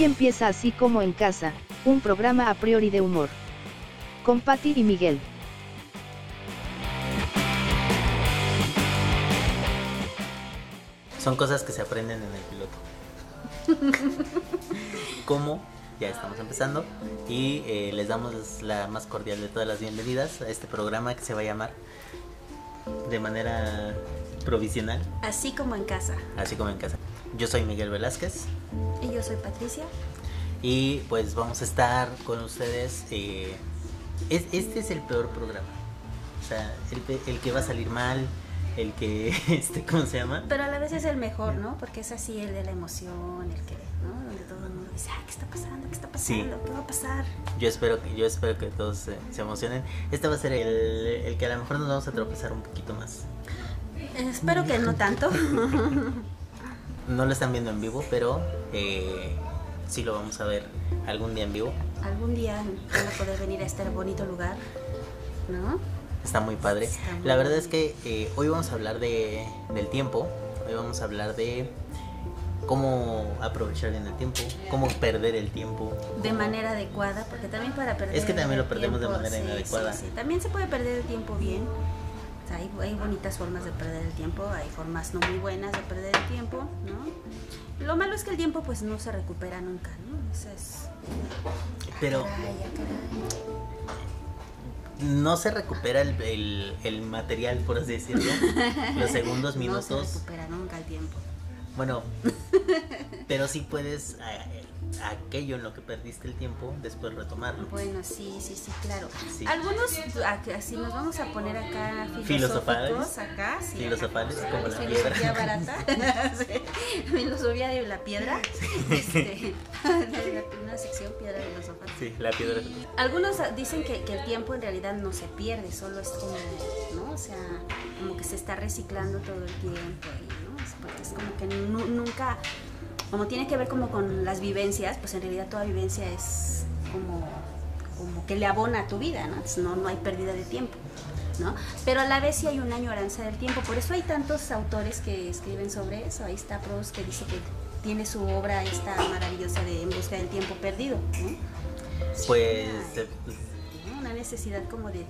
Aquí empieza así como en casa, un programa a priori de humor. Con Patti y Miguel. Son cosas que se aprenden en el piloto. ¿Cómo? Ya estamos empezando y eh, les damos la más cordial de todas las bienvenidas a este programa que se va a llamar de manera provisional, Así como en casa. así como en casa. Yo soy Miguel Velázquez Y yo soy Patricia. y pues vamos a estar con ustedes. eh, es- este es el peor programa. O sea, el, el que va a salir mal, el que, este, ¿cómo se llama? Pero a la vez es el mejor, ¿no? Porque es así el de la emoción, el que, ¿no? Donde todo el mundo dice, ah, ¿qué está pasando? ¿Qué está Sí. pasando? ¿Qué va a pasar? Yo espero que, yo espero que todos se, se emocionen. Este va a ser el, el que a lo mejor nos vamos a tropezar un poquito más. Espero que no tanto. No lo están viendo en vivo, pero eh, sí lo vamos a ver algún día en vivo. Algún día van a poder venir a este bonito lugar, ¿no? Está muy padre. Está muy La verdad es que eh, hoy vamos a hablar de, del tiempo. Hoy vamos a hablar de cómo aprovechar bien el tiempo, cómo perder el tiempo. De manera adecuada, porque también para perder Es que también lo perdemos de manera sí, inadecuada. sí, sí. También se puede perder el tiempo bien. Hay, hay bonitas formas de perder el tiempo, hay formas no muy buenas de perder el tiempo, ¿no? Lo malo es que el tiempo pues no se recupera nunca, ¿no? Eso es... Pero no se recupera el, el- el material, por así decirlo. Los segundos, No se minutos. recupera nunca el tiempo. Bueno, pero sí puedes eh, aquello en lo que perdiste el tiempo, después retomarlo. Bueno, sí, sí, sí, claro. Sí. Algunos, si nos vamos a poner acá Filosofales. filosóficos, acá, sí, Filosofales, acá, como la filosofía piedra. barata, filosofía de la piedra, este, una sección piedra filosofal. Sí, la piedra. Algunos dicen que, que el tiempo en realidad no se pierde, solo es como, ¿no? O sea, como que se está reciclando todo el tiempo, y, ¿no? Es porque es como que nu- nunca, como tiene que ver como con las vivencias, pues en realidad toda vivencia es como, como que le abona a tu vida, ¿no? Entonces no, no hay pérdida de tiempo. ¿no? Pero a la vez sí hay una añoranza del tiempo, por eso hay tantos autores que escriben sobre eso. Ahí está Proust que dice que tiene su obra esta maravillosa de En busca del tiempo perdido. ¿no? Pues eh, una necesidad como de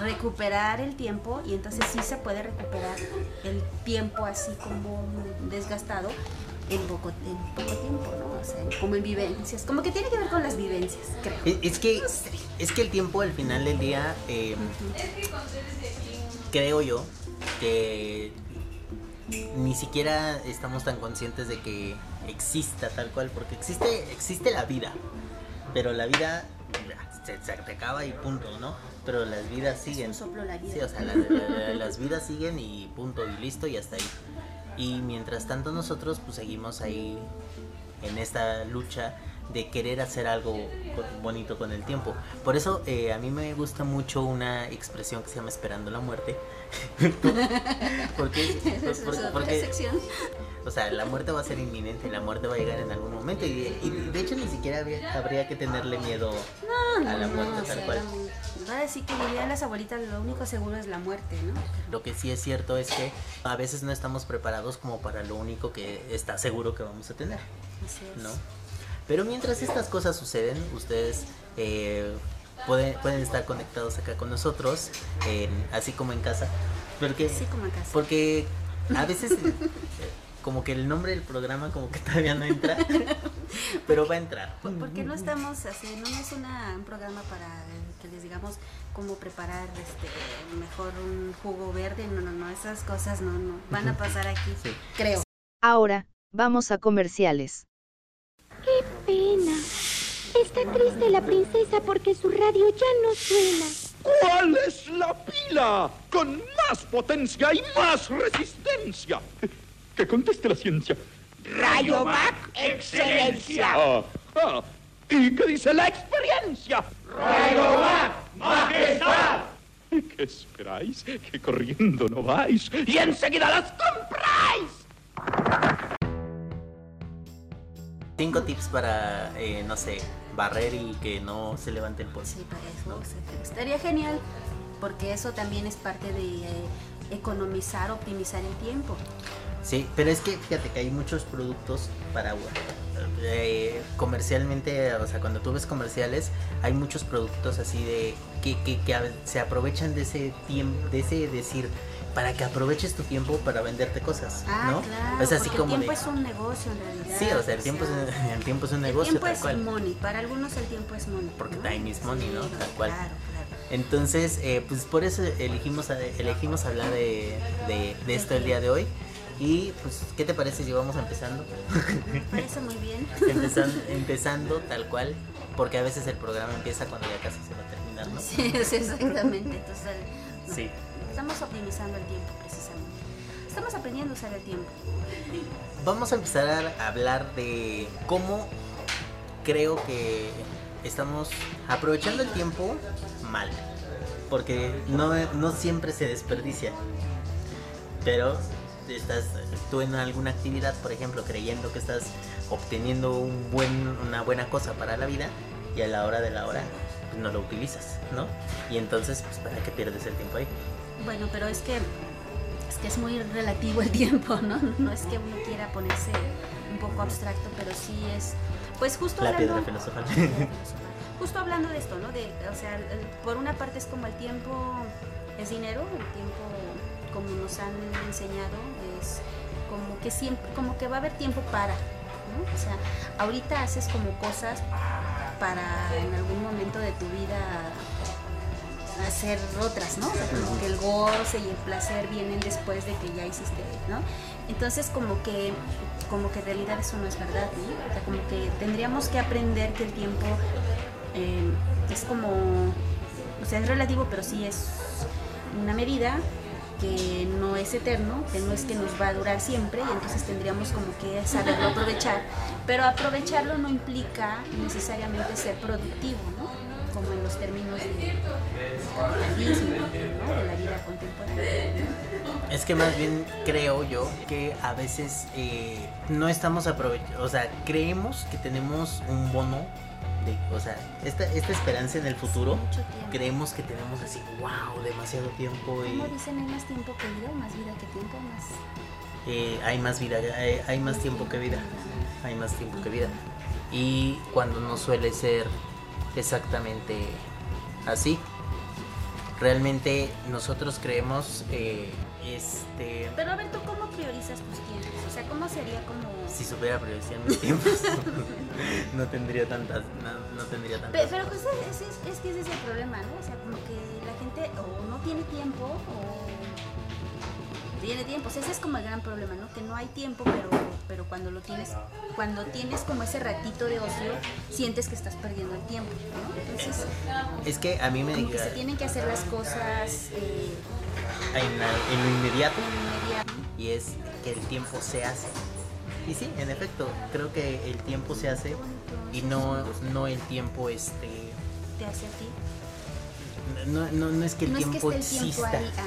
recuperar el tiempo y entonces sí se puede recuperar el tiempo así como desgastado en poco, en poco tiempo, ¿no? O sea, como en vivencias, como que tiene que ver con las vivencias, creo. es, es que es que el tiempo al final del día eh, creo yo que ni siquiera estamos tan conscientes de que exista tal cual porque existe existe la vida pero la vida se, se te acaba y punto no pero las vidas siguen un soplo la vida. sí o sea la- la- la- las vidas siguen y punto y listo y hasta ahí y mientras tanto nosotros pues seguimos ahí en esta lucha de querer hacer algo bonito con el tiempo. Por eso eh, a mí me gusta mucho una expresión que se llama esperando la muerte. porque, es porque- o sea, la muerte va a ser inminente, la muerte va a llegar en algún momento y, y de hecho ni siquiera habría, habría que tenerle miedo No, a la muerte no, tal cual. Va a decir que dirían las abuelitas, lo único seguro es la muerte, ¿no? Lo que sí es cierto es que a veces no estamos preparados como para lo único que está seguro que vamos a tener. Así es. ¿no? Pero mientras estas cosas suceden, ustedes eh, pueden, pueden estar conectados acá con nosotros, así como en casa. Porque, Así como en casa. porque a veces como que el nombre del programa como que todavía no entra, pero va a entrar. ¿Por, por qué no estamos así? No es una, un programa para que les digamos cómo preparar este mejor un jugo verde. No, no, no, esas cosas no, no van a pasar aquí. Sí. Creo. Ahora, vamos a comerciales. pena. Está triste la princesa porque su radio ya no suena. ¿Cuál es la pila? Con más potencia y más resistencia. Que conteste la ciencia. Rayovac, excelencia. Ah, ah. ¿Y qué dice la experiencia? Rayovac, majestad. ¿Qué esperáis? Que corriendo no vais y enseguida las compráis. Cinco tips para, eh, no sé, barrer y que no se levante el polvo. Sí, para eso estaría genial, porque eso también es parte de eh, economizar, optimizar el tiempo. Sí, pero es que fíjate que hay muchos productos para agua. eh, comercialmente, o sea, cuando tú ves comerciales, hay muchos productos así de que, que, que se aprovechan de ese tiempo, de ese decir, para que aproveches tu tiempo para venderte cosas, Ah, ¿no? claro, es así como el tiempo de- es un negocio en realidad. Sí, o sea, el o tiempo, sea, es, el tiempo es un El negocio, tiempo tal es cual. money, para algunos el tiempo es money. Porque ¿no? time is money, ¿no? Tal cual. Claro, claro. Entonces, eh, pues por eso elegimos, elegimos hablar de, de, de esto el día de hoy. Y pues, ¿qué te parece si vamos empezando? Me parece muy bien. empezando, empezando tal cual, porque a veces el programa empieza cuando ya casi se va a terminar, ¿no? Sí, sí, exactamente. Entonces, el- Sí. estamos optimizando el tiempo precisamente. Estamos aprendiendo a usar el tiempo. Vamos a empezar a hablar de cómo creo que estamos aprovechando el tiempo mal, porque no, no siempre se desperdicia, pero estás tú en alguna actividad, por ejemplo, creyendo que estás obteniendo un buen, una buena cosa para la vida y a la hora de la hora pues, no lo utilizas, ¿no? Y entonces, pues, ¿para qué pierdes el tiempo ahí? Bueno, pero es que es que es muy relativo el tiempo, ¿no? No es que uno quiera ponerse un poco abstracto, pero sí es pues justo La hablando piedra filosofal. justo hablando de esto, ¿no? De, o sea, por una parte es como el tiempo es dinero, el tiempo como nos han enseñado es como que siempre como que va a haber tiempo para. O sea, ahorita haces como cosas para en algún momento de tu vida hacer otras, ¿no? O sea, como que el goce y el placer vienen después de que ya hiciste, ¿no? Entonces como que como que en realidad eso no es verdad, ¿no? O sea, como que tendríamos que aprender que el tiempo eh, es como, o sea, es relativo, pero sí es una medida que no es eterno, que no es que nos va a durar siempre y entonces tendríamos como que saberlo aprovechar. Pero aprovecharlo no implica necesariamente ser productivo, ¿no? Como en los términos de la vida contemporánea. Es que más bien creo yo que a veces eh, no estamos aprovechando, o sea, creemos que tenemos un bono, de, o sea, esta, esta esperanza en el futuro, creemos que tenemos así, wow, demasiado tiempo y Como dicen, hay más tiempo que vida, más vida que tiempo, más... eh, hay más vida, hay, hay más tiempo que vida, hay más tiempo que vida. Y cuando no suele ser exactamente así, realmente nosotros creemos, eh, este... Pero a ver, ¿tú cómo priorizas tus tiempos? O sea, ¿cómo sería como...? Si supiera priorizar mis tiempos, no tendría tantas, no, no tendría tantas. Pero, pues es, es- es que ese es el problema, ¿no? O sea, como que la gente o no tiene tiempo o tiene tiempo. O sea, ese es como el gran problema, ¿no? Que no hay tiempo, pero, pero cuando lo tienes, cuando tienes como ese ratito de ocio, sientes que estás perdiendo el tiempo, ¿no? Entonces, Es que a mí me como que se tienen que hacer las cosas eh, en, la- en lo inmediato en inmediato. Y es que el tiempo se hace. Y sí, en efecto, creo que el tiempo se hace y no, no el tiempo este Te hace a ti. no, no, no es que el no tiempo es que esté el exista. tiempo ahí,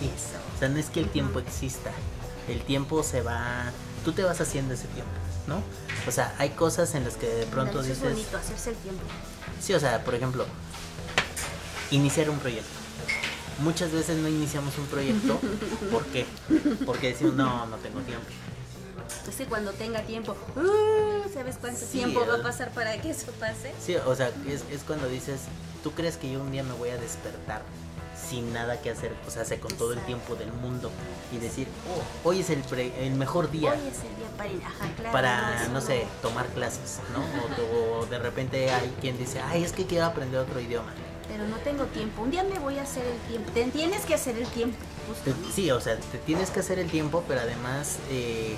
Sí. O sea, no es que el tiempo exista. El tiempo se va. Tú te vas haciendo ese tiempo, ¿no? O sea, hay cosas en las que de pronto dices. es bonito, hacerse el tiempo. Sí, o sea, por ejemplo, iniciar un proyecto. Muchas veces no iniciamos un proyecto. ¿Por qué? Porque decimos, no, no tengo tiempo. Es que cuando tenga tiempo, ¡uh! ¿sabes cuánto Sí, tiempo va a pasar para que eso pase? Sí, o sea, es, es cuando dices, ¿tú crees que yo un día me voy a despertar sin nada que hacer? O sea, con todo el tiempo del mundo y decir, oh, hoy es el, pre- el mejor día. Hoy es el día para ir, ajá, claro. para, no sé, tomar clases, ¿no? O, o de repente hay quien dice, ay, es que quiero aprender otro idioma. Pero no tengo tiempo. Un día me voy a hacer el tiempo. Te tienes que hacer el tiempo. justo, sí, o sea, te tienes que hacer el tiempo, pero además eh,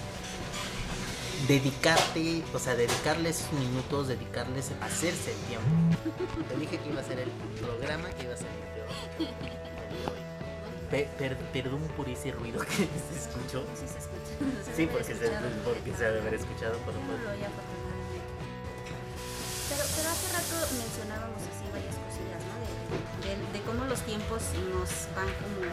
dedicarte, o sea, dedicarle esos minutos, dedicarles a hacerse el tiempo. Te dije que iba a ser el programa que iba a ser el. Pe- per- perdón por ese ruido que se escuchó. Sí, se escucha. No sé Sí, porque se, porque se ha de haber escuchado por afortunadamente. Pero, pero hace rato mencionábamos así varias cosillas, ¿no? De, de- de cómo los tiempos nos van como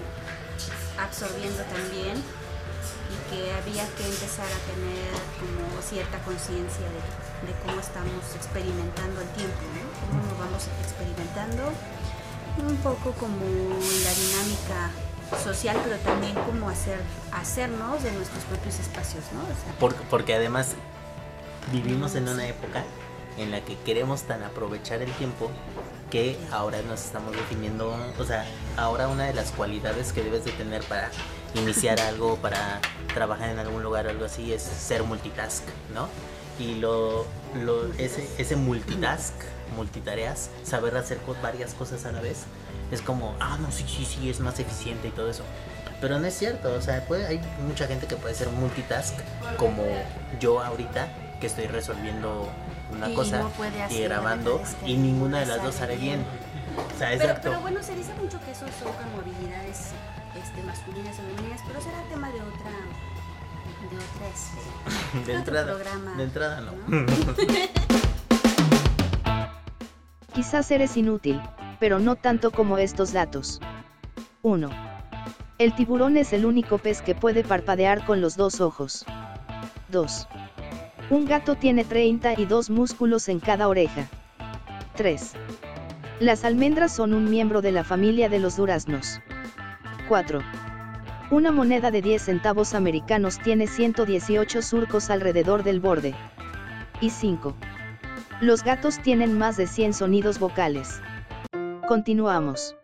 absorbiendo también y que había que empezar a tener como cierta conciencia de, de cómo estamos experimentando el tiempo, ¿no? Cómo nos vamos experimentando un poco como la dinámica social, pero también como hacer, hacernos de nuestros propios espacios, ¿no? O sea, Por- porque además vivimos en una época en la que queremos tan aprovechar el tiempo que ahora nos estamos definiendo, o sea, ahora una de las cualidades que debes de tener para iniciar algo, para trabajar en algún lugar o algo así, es ser multitask, ¿no? Y lo, lo ese, ese multitask, multitareas, saber hacer varias cosas a la vez, es como, ah, no, sí, sí, sí, es más eficiente y todo eso. Pero no es cierto, o sea, puede, hay mucha gente que puede ser multitask, como yo ahorita, que estoy resolviendo una Y cosa no puede y grabando, y ninguna de no las dos sale haré bien. O sea, Pero, exacto. pero bueno, se dice mucho que esos son como habilidades este, masculinas o femeninas, pero será tema de otra, de otra este, de otro entrada, programa, de entrada no. Quizás eres inútil, pero no tanto como estos datos. 1. El tiburón es el único pez que puede parpadear con los dos ojos. 2. Un gato tiene 32 músculos en cada oreja. 3. Las almendras son un miembro de la familia de los duraznos. 4. Una moneda de 10 centavos americanos tiene 118 surcos alrededor del borde. Y 5. Los gatos tienen más de 100 sonidos vocales. Continuamos.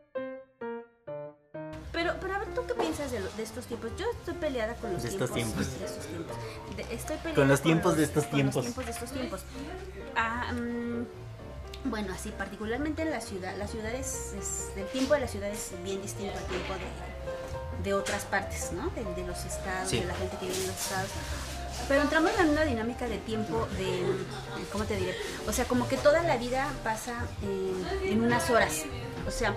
Pero, pero a ver, ¿tú qué piensas de, lo- de estos tiempos? Yo estoy peleada con los De estos tiempos. tiempos. De estos tiempos. Estoy peleada Con los tiempos de estos con tiempos. los tiempos de estos tiempos. Ah, mm, bueno, así particularmente en la ciudad. La ciudad es, es- el tiempo de la ciudad es bien distinto al tiempo de, de otras partes, ¿no? De, de los estados, Sí. de la gente que vive en los estados. Pero entramos en una dinámica de tiempo de, ¿cómo te diré? O sea, como que toda la vida pasa en, en unas horas. O sea,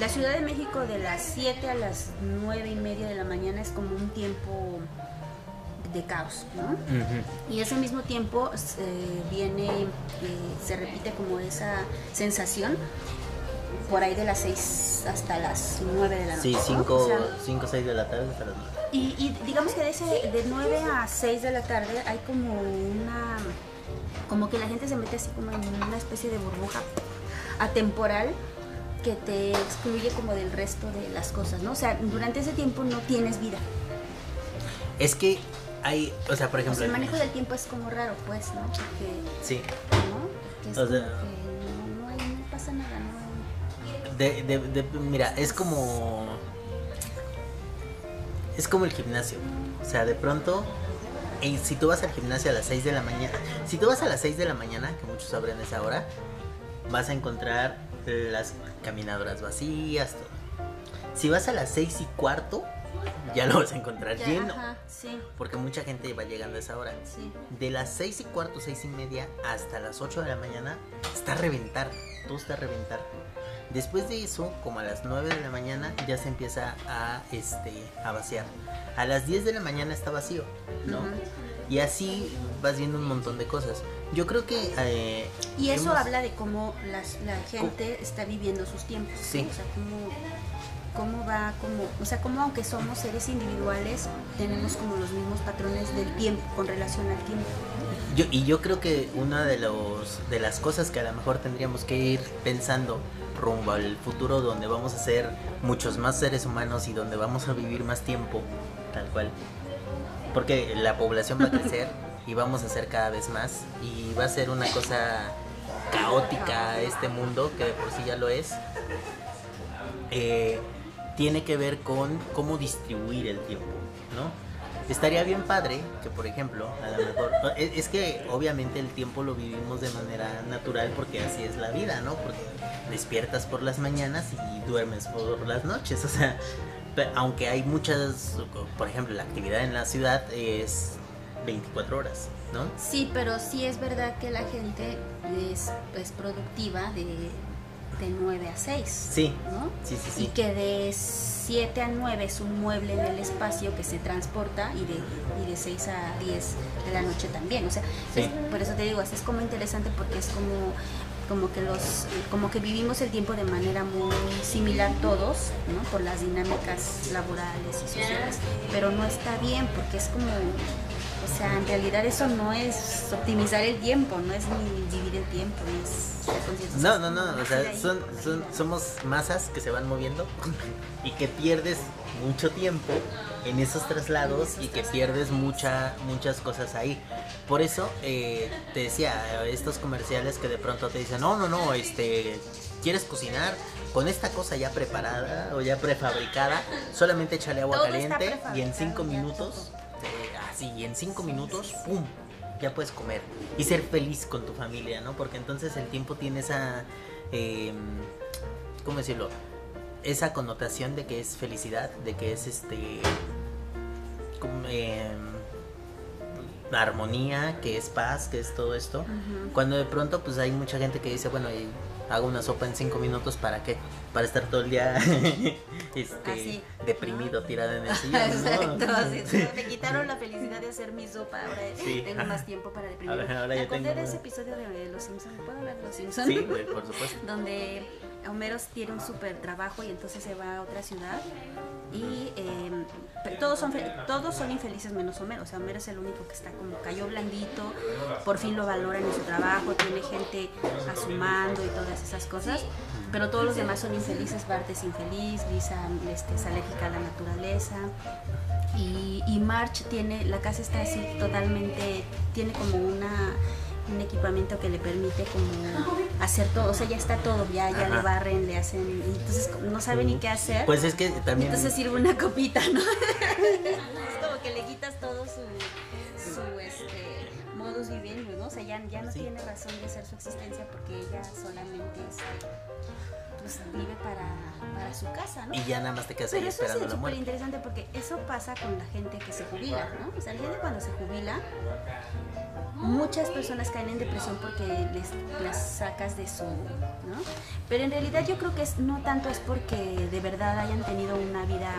la Ciudad de México de las 7 a las 9 y media de la mañana es como un tiempo de caos, ¿no? Y ese mismo tiempo eh, viene, eh, se repite como esa sensación por ahí de las 6 hasta las 9 de la noche. Sí, ¿no? 5 O sea, o 6 de la tarde hasta las nueve. y, y digamos que de, ese, de 9 a 6 de la tarde hay como una. como que la gente se mete así como en una especie de burbuja atemporal que te excluye como del resto de las cosas, ¿no? O sea, durante ese tiempo no tienes vida. Es que hay, o sea, por O ejemplo, sea, el manejo del tiempo es como raro, pues, ¿no? Porque, sí, ¿no? Es O sea- no, no, hay- no pasa nada, ¿no? de, de, de- mira, es como es como el gimnasio. O sea, de pronto si tú vas al gimnasio a las 6 de la mañana, si tú vas a las 6 de la mañana, que muchos abren esa hora, vas a encontrar las caminadoras vacías, todo. Si vas a las 6 y cuarto, ya lo vas a encontrar Ya, lleno. Ajá, sí, Porque mucha gente va llegando a esa hora. sí. De las 6 y cuarto, 6 y media hasta las 8 de la mañana está a reventar. Todo está a reventar. Después de eso, como a las 9 de la mañana, ya se empieza a, este, a vaciar. A las 10 de la mañana está vacío, ¿no? Y así vas viendo un montón de cosas. Yo creo que... eh, Y eso hemos- habla de cómo las, la gente está viviendo sus tiempos. Sí. O sea, cómo, cómo va, como, o sea, cómo aunque somos seres individuales, tenemos como los mismos patrones del tiempo con relación al tiempo. Yo, y yo creo que una de, los, de las cosas que a lo mejor tendríamos que ir pensando rumbo al futuro donde vamos a ser muchos más seres humanos y donde vamos a vivir más tiempo, tal cual. Porque la población va a crecer y vamos a ser cada vez más y va a ser una cosa caótica este mundo, que de por sí ya lo es. Eh, tiene que ver con cómo distribuir el tiempo, ¿no? Estaría bien padre que, por ejemplo, a lo mejor. Es, es que obviamente el tiempo lo vivimos de manera natural porque así es la vida, ¿no? Porque despiertas por las mañanas y duermes por las noches, o sea. Aunque hay muchas. Por ejemplo, la actividad en la ciudad es 24 horas, ¿no? Sí, pero sí es verdad que la gente es, es productiva de, de 9 a 6. Sí, ¿no? sí, sí, Y que de 7 a 9 es un mueble en el espacio que se transporta y de, y de 6 a 10 de la noche también. O sea, Sí. es- por eso te digo, es como interesante porque es como como que los como que vivimos el tiempo de manera muy similar todos ¿no? por las dinámicas laborales y sociales pero no está bien porque es como O sea, en realidad eso no es optimizar el tiempo, no es ni vivir el tiempo, no es ser consciente. No, no, no, o sea, son, son, somos masas que se van moviendo y que pierdes mucho tiempo en esos traslados y que pierdes mucha, muchas cosas ahí. Por eso eh, te decía, estos comerciales que de pronto te dicen, no, no, no, este, ¿quieres cocinar? Con esta cosa ya preparada o ya prefabricada, solamente échale agua Todo caliente y en prefabricado cinco ya, minutos, así, y en cinco minutos, ¡pum! ya puedes comer y ser feliz con tu familia, ¿no? Porque entonces el tiempo tiene esa, eh, ¿cómo decirlo? Esa connotación de que es felicidad, de que es este, como, eh, armonía, que es paz, que es todo esto. Cuando de pronto pues hay mucha gente que dice, bueno, hago una sopa en cinco minutos, ¿para qué? Para estar todo el día este, Así, deprimido, ¿no? tirado en el sillón. Exacto, sí, me quitaron la felicidad de hacer mi sopa, ahora Sí, tengo ajá. más tiempo para deprimirme. Ahora- ya acordé de ese episodio de Los Simpsons, ¿puedo hablar de Los Simpsons? Sí, por supuesto. donde Homero tiene un súper trabajo y entonces se va a otra ciudad y eh, todos son todos son infelices menos Homero, o sea, Homero es el único que está como cayó blandito, por fin lo valoran en su trabajo, tiene gente a su mando y todas esas cosas, pero todos los demás son infelices, Bart es infeliz, Lisa este, es alérgica a la naturaleza, y, y March tiene, la casa está así totalmente, tiene como una un equipamiento que le permite como hacer todo, o sea, ya está todo, ya, ya le barren, le hacen, entonces no sabe ni qué hacer. Pues es que también... entonces sirve una copita, ¿no? es como que le quitas todo su, su este, modus vivendi, ¿no? O sea, ya, ya no Sí. tiene razón de ser su existencia porque ella solamente este, pues, vive para, para su casa, ¿no? Y ya nada más te quedas ahí Pero eso es esperando súper interesante porque eso pasa con la gente que se jubila, ¿no? O sea, la gente cuando se jubila, muchas personas caen en depresión porque les las sacas de su, ¿no? Pero en realidad yo creo que es, no tanto es porque de verdad hayan tenido una vida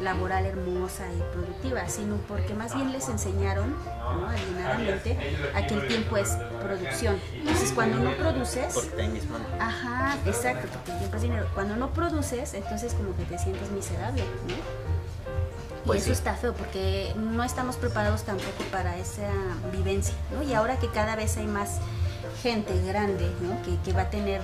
laboral hermosa y productiva, sino porque más bien les enseñaron, ¿no? Alienadamente, a que el tiempo es producción. Entonces cuando no produces, Porque is money. Ajá, exacto, porque el tiempo es dinero. Cuando no produces, entonces como que te sientes miserable, ¿no? Y Pues eso sí. está feo porque no estamos preparados tampoco para esa vivencia, ¿no? Y ahora que cada vez hay más gente grande, ¿no? Que, que va a tener,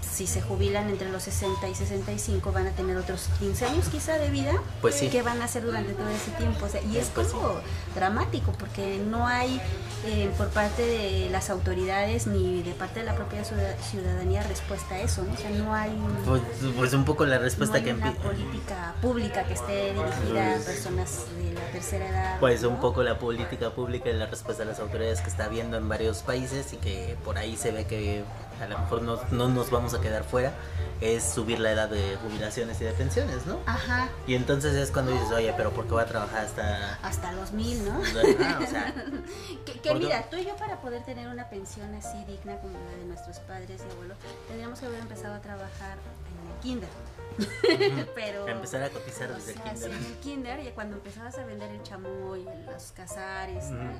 si se jubilan entre los 60 y 65, van a tener otros 15 años quizá de vida. Pues sí. ¿Qué van a hacer durante todo ese tiempo? O sea, y es Pues sí. como dramático porque no hay eh, por parte de las autoridades ni de parte de la propia ciudad- ciudadanía respuesta a eso, ¿no? O sea, no hay Pues, pues un poco la no respuesta hay que una política pública que esté dirigida a personas de la tercera edad. Pues un ¿no? poco la política pública y la respuesta de las autoridades que está habiendo en varios países y que por ahí se ve que a lo mejor no, no nos vamos a quedar fuera, es subir la edad de jubilaciones y de pensiones, ¿no? Ajá, Y entonces es cuando dices, oye, pero ¿por qué voy a trabajar hasta...? hasta los mil, ¿no? Ah, o sea, Que, mira, tú y yo para poder tener una pensión así digna como la de nuestros padres y abuelos, tendríamos que haber empezado a trabajar en el kinder. Pero empezar a cotizar desde el sea, sí, kinder. en el kinder, y cuando empezabas a vender el chamoy, los cazares, ¿no? Ujú.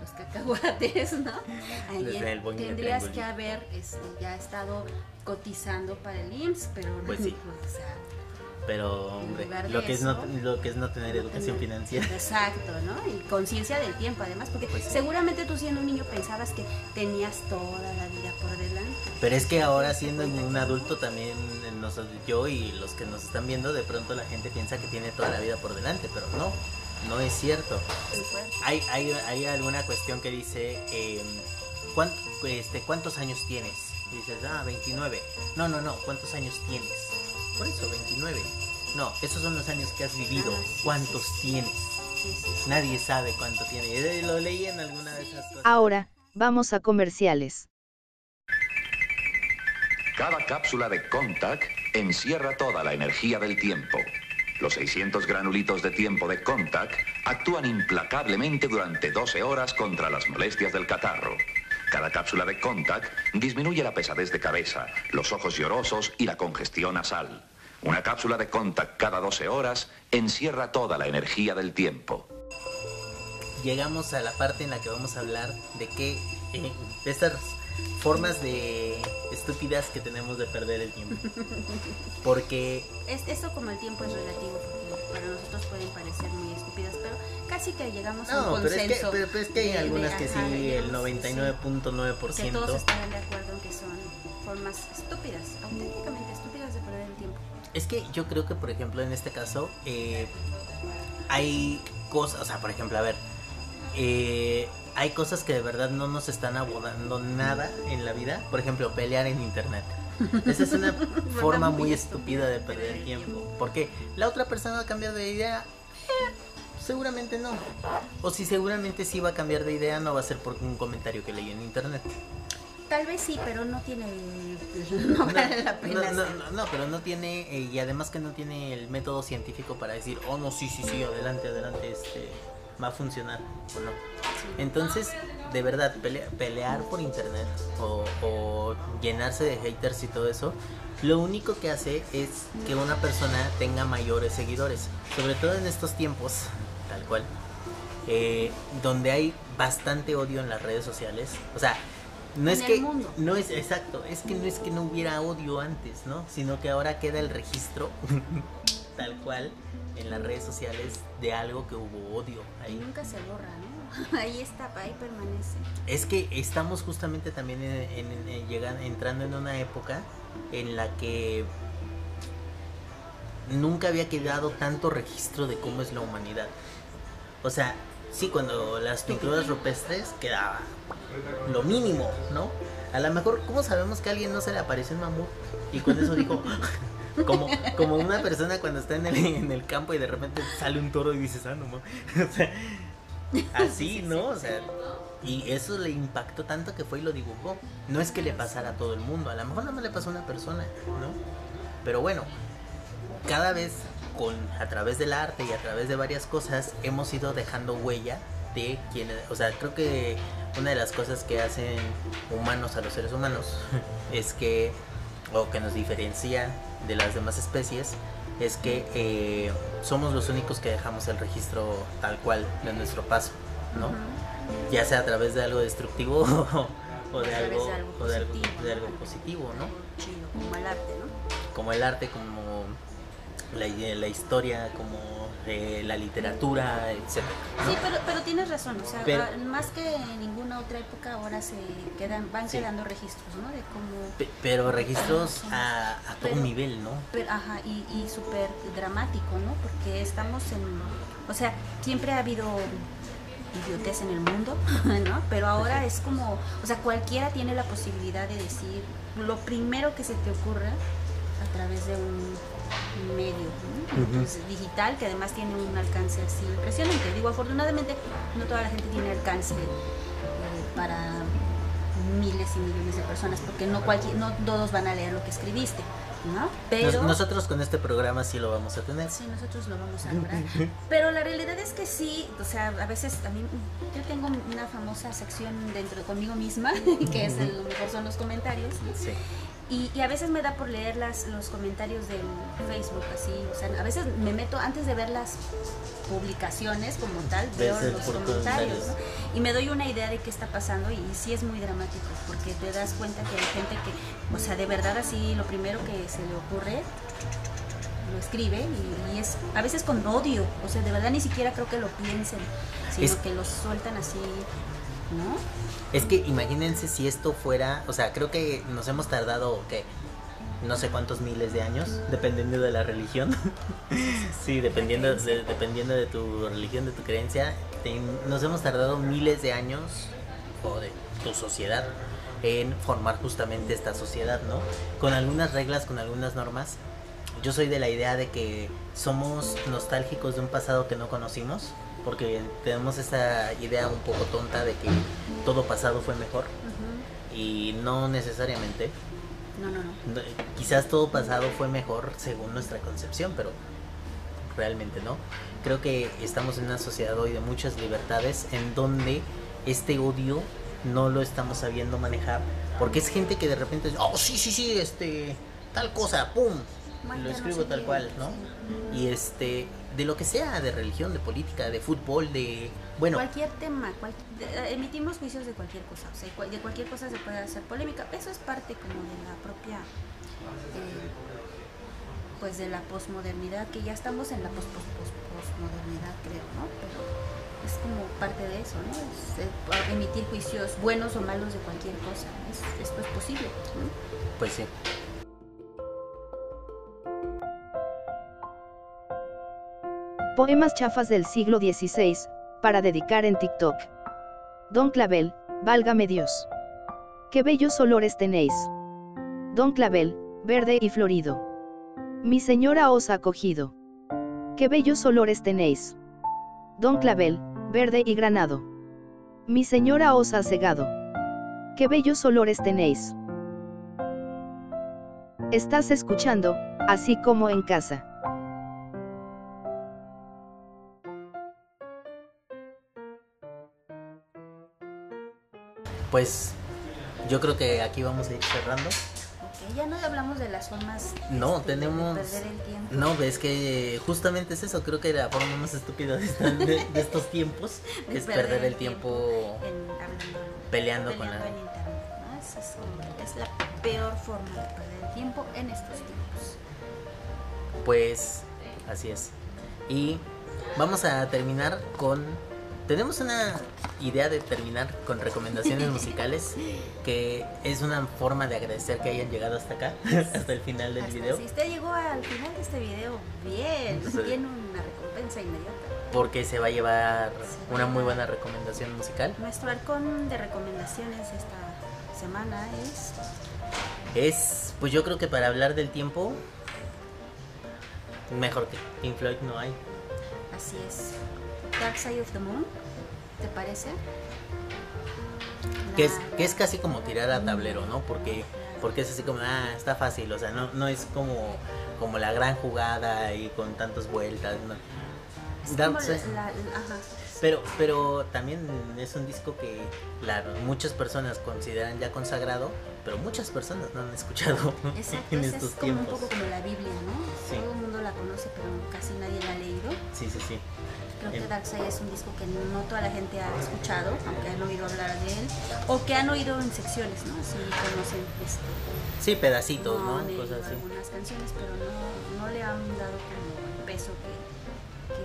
los cacahuates, ¿no? Ahí el tendrías que haber este, ya estado cotizando para el IMSS, pero no, Pues sí. o sea, Pero, hombre, lo que, es no, eso, lo que es no tener no educación tener- financiera. Exacto, ¿no? Y conciencia del tiempo, además, porque Pues seguramente tú siendo un niño pensabas que tenías toda la vida por delante. Pero es que ahora siendo un adulto también eh, nos, yo y los que nos están viendo, de pronto la gente piensa que tiene toda la vida por delante, pero no, no es cierto. Hay, hay, hay alguna cuestión que dice, eh, ¿cuán- este, ¿cuántos años tienes? Y dices, ah, 29. No, no, no, ¿cuántos años tienes? Por eso, 29. No, esos son los años que has vivido. Ah, sí, ¿Cuántos sí, sí. tienes? Sí, sí, sí. Nadie sabe cuánto tiene. Eh, Lo leí en alguna de esas cosas. Ahora, vamos a comerciales. Cada cápsula de Contact encierra toda la energía del tiempo. Los 600 granulitos de tiempo de Contact actúan implacablemente durante 12 horas contra las molestias del catarro. Cada cápsula de Contact disminuye la pesadez de cabeza, los ojos llorosos y la congestión nasal. Una cápsula de Contact cada 12 horas encierra toda la energía del tiempo. llegamos a la parte en la que vamos a hablar de qué eh, de estas formas de estúpidas que tenemos de perder el tiempo. Porque Es, eso como el tiempo es relativo, para nosotros pueden parecer muy estúpidas, pero casi que llegamos a un No, pero es, que, consenso. pero, pero es que hay de- de- algunas que ajá, sí, el Que 99.9%. todos estarán de acuerdo en que son formas estúpidas, auténticamente estúpidas de perder el tiempo. Es que yo creo que, por ejemplo, en este caso, eh, hay cosas, o sea, por ejemplo, a ver, eh, hay cosas que de verdad no nos están abordando nada en la vida. Por ejemplo, pelear en internet. Esa es una forma muy estúpida de perder tiempo. Porque la otra persona va a cambiar de idea. Eh, seguramente no. O si seguramente sí va a cambiar de idea, no va a ser por un comentario que leí en internet. Tal vez sí, pero no tiene no vale la pena. No, no, no, pero no tiene, eh, y además que no tiene el método científico para decir, oh no, sí, sí, sí, adelante, adelante, este, va a funcionar o no. Entonces, de verdad, pelea- pelear por internet o, o llenarse de haters y todo eso, lo único que hace es que una persona tenga mayores seguidores, sobre todo en estos tiempos, tal cual, eh, donde hay bastante odio en las redes sociales. O sea, no En es que mundo. no es exacto, es que no es que no hubiera odio antes, ¿no? Sino que ahora queda el registro tal cual en las redes sociales de algo que hubo odio Y ahí. nunca se borra, ¿no? Ahí está, ahí permanece. Es que estamos justamente también en, en- en- llegan- entrando en una época en la que nunca había quedado tanto registro de cómo es la humanidad. O sea, sí, cuando las pinturas rupestres quedaba lo mínimo, ¿no? A lo mejor, ¿cómo sabemos que a alguien no se le apareció un mamut? Y con eso dijo, como, como una persona cuando está en el, en el campo y de repente sale un toro y dices, ah, no mames". O sea, así, ¿no? O sea, y eso le impactó tanto que fue y lo dibujó. No es que le pasara a todo el mundo, a lo mejor no me le pasó a una persona, ¿no? Pero bueno, cada vez con a través del arte y a través de varias cosas hemos ido dejando huella de quienes, o sea, creo que una de las cosas que hacen humanos a los seres humanos es que o que nos diferencia de las demás especies es que eh, somos los únicos que dejamos el registro tal cual de nuestro paso, ¿no? Ya sea a través de algo destructivo o de algo, de algo o de algo, positivo, de algo ¿no? positivo, ¿no? Chido, como el arte, ¿no? como el arte, como la, la historia, como eh, la literatura, etc. Sí, pero, pero tienes razón, o sea, Pero- ah, más que en ninguna otra época ahora se quedan, van Sí. quedando registros, ¿no? De cómo, Pe- Pero registros a, a todo Pero- nivel, ¿no? ajá, y, y súper dramático, ¿no? Porque estamos en, o sea, siempre ha habido idiotez en el mundo, ¿no? Pero ahora es como, o sea, cualquiera tiene la posibilidad de decir lo primero que se te ocurra a través de un medio ¿no? Entonces, digital que además tiene un alcance así impresionante. Digo, afortunadamente no toda la gente tiene alcance eh, para miles y millones de personas porque no cualquier, no todos van a leer lo que escribiste, ¿no? Pero Nos- nosotros con este programa sí lo vamos a tener. Sí, nosotros lo vamos a lograr. Pero la realidad es que sí, o sea, a veces también yo tengo una famosa sección dentro de conmigo misma, que es el, lo mejor son los comentarios. ¿no? Sí. Y, y a veces me da por leer las, los comentarios del Facebook, así, o sea, a veces me meto antes de ver las publicaciones como tal, veo los comentarios. ¿no? Y me doy una idea de qué está pasando y, sí es muy dramático, porque te das cuenta que hay gente que, o sea, de verdad así, lo primero que se le ocurre, lo escribe y, y es a veces con odio, o sea, de verdad ni siquiera creo que lo piensen, sino Es- que lo sueltan así, ¿no? Es que imagínense si esto fuera, o sea, creo que nos hemos tardado, ¿qué? No sé cuántos miles de años, dependiendo de la religión. sí, dependiendo de, dependiendo de tu religión, de tu creencia. nos hemos tardado miles de años, o de tu sociedad, en formar justamente esta sociedad, ¿no? Con algunas reglas, con algunas normas. Yo soy de la idea de que somos nostálgicos de un pasado que no conocimos, porque tenemos esa idea un poco tonta de que todo pasado fue mejor y no necesariamente. No, no, no. Quizás todo pasado fue mejor según nuestra concepción, pero realmente no. Creo que estamos en una sociedad hoy de muchas libertades en donde este odio no lo estamos sabiendo manejar, porque es gente que de repente, oh sí, sí, sí, este, tal cosa, pum, Bueno, lo no escribo sé tal cual, ¿no? Y este, de lo que sea, de religión, de política, de fútbol, de, bueno, cualquier tema, cual- de- emitimos juicios de cualquier cosa, o sea, cual- de cualquier cosa se puede hacer polémica. Eso es parte como de la propia, eh, pues de la posmodernidad, que ya estamos en la pos, pos- pos- posmodernidad, creo, ¿no? Pero parte de eso, ¿no? Es, eh, emitir juicios buenos o malos de cualquier cosa. Es- esto es posible. ¿no? Pues sí. Poemas chafas del siglo XVI, para dedicar en TikTok. Don Clavel, válgame Dios. Qué bellos olores tenéis. Don Clavel, verde y florido. Mi señora os ha cogido. Qué bellos olores tenéis. Don Clavel, verde y granado. Mi señora os ha cegado. Qué bellos olores tenéis. Estás escuchando, así como en casa. Pues yo creo que aquí vamos a ir cerrando. Ok, ya no hablamos de las formas No, este, de tenemos... perder el tiempo. No, ves que justamente es eso, creo que la forma más estúpida de, de- de estos tiempos De es perder el tiempo en- hablando- peleando con la... en internet, ¿no? Es, es- es la peor forma de perder el tiempo en estos tiempos. Pues así es. Y vamos a terminar con... Tenemos una idea de terminar con recomendaciones musicales que es una forma de agradecer que hayan llegado hasta acá, hasta el final del Hasta video, Si usted llegó al final de este video, bien, Sí. tiene una recompensa inmediata. porque se va a llevar una muy buena recomendación musical. Nuestro arcón de recomendaciones esta semana es Es, pues yo creo que para hablar del tiempo, mejor que Pink Floyd no hay. Así es. Dark Side of the Moon, ¿te parece? Que es, que es casi como tirar a tablero, ¿no? Porque, porque es así como, ah, está fácil, o sea, no, no es como, como la gran jugada y con tantas vueltas, ¿no? la- la- ajá. Pero, pero también es un disco que, muchas personas consideran ya consagrado, pero muchas personas no han escuchado Exacto, en es, estos es como un tiempos. poco como la Biblia, ¿no? Sí. Todo el mundo la conoce, pero casi nadie la ha leído. Sí, sí, sí. Creo que. Darkseid es un disco que no toda la gente ha escuchado, aunque han oído hablar de él, o que han oído en secciones, ¿no? Sí, conocen este, Sí, pedacitos, no ¿no? Cosas así. algunas canciones, pero no, no le han dado como el peso que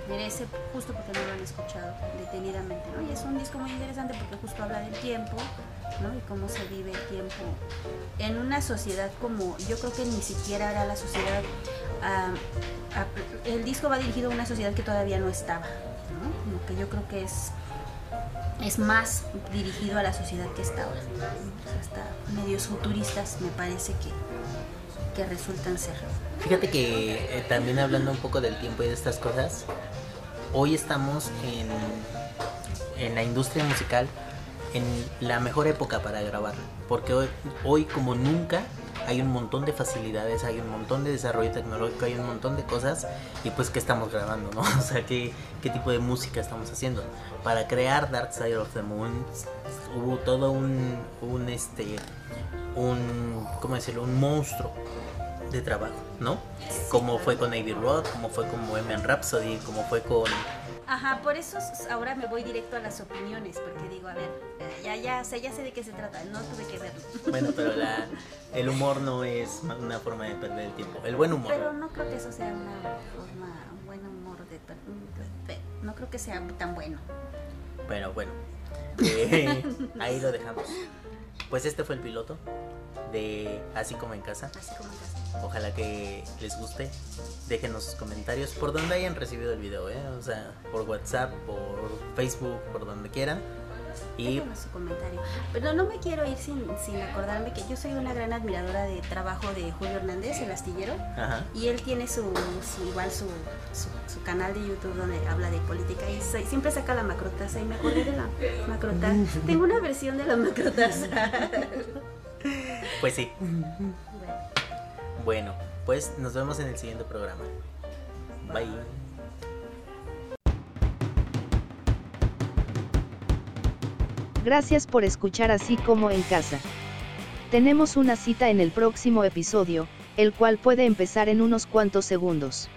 merece, justo porque no lo han escuchado detenidamente, ¿no? Y es un disco muy interesante porque justo habla del tiempo, ¿no? Y cómo se vive el tiempo en una sociedad como, yo creo que ni siquiera era la sociedad, ah, el disco va dirigido a una sociedad que todavía no estaba. Como que yo creo que es es más dirigido a la sociedad que. O sea, hasta medios futuristas me parece que, que resultan ser. Fíjate que eh, también hablando un poco del tiempo y de estas cosas, hoy estamos en, en la industria musical en la mejor época para grabar, porque hoy, hoy como nunca hay un montón de facilidades, hay un montón de desarrollo tecnológico, hay un montón de cosas y pues qué estamos grabando, ¿no? O sea, qué, qué tipo de música estamos haciendo. Para crear Dark Side of the Moon hubo todo un, un este, un, ¿cómo decirlo? Un monstruo de trabajo, ¿no? Como fue con Abbey Road, como fue con Bohemian Rhapsody, como fue con... Ajá, por eso ahora me voy directo a las opiniones, porque digo, a ver, eh, ya, ya, sé, ya sé de qué se trata, no tuve que verlo. Bueno, pero la, el humor no es una forma de perder el tiempo. El buen humor. Pero no creo que eso sea una forma, un buen humor de... per- de- No creo que sea tan bueno. Pero bueno, eh, ahí lo dejamos. Pues este fue el piloto de Así como en casa. Así como en casa. Ojalá que les guste. Déjenos sus comentarios por donde hayan recibido el video, ¿eh? O sea, por WhatsApp, por Facebook, por donde quieran. Y Déjenos su comentario. Pero no me quiero ir sin, sin acordarme que yo soy una gran admiradora de trabajo de Julio Hernández, el astillero. ajá. Y él tiene su, su- igual su, su, su canal de YouTube donde habla de política y se- siempre saca la macrotaza y me acordé de la macrotaza. Tengo una versión de la macrotaza. Pues sí. Bueno. Pues nos vemos en el siguiente programa. Bye. Gracias por escuchar así como en casa. Tenemos una cita en el próximo episodio, el cual puede empezar en unos cuantos segundos.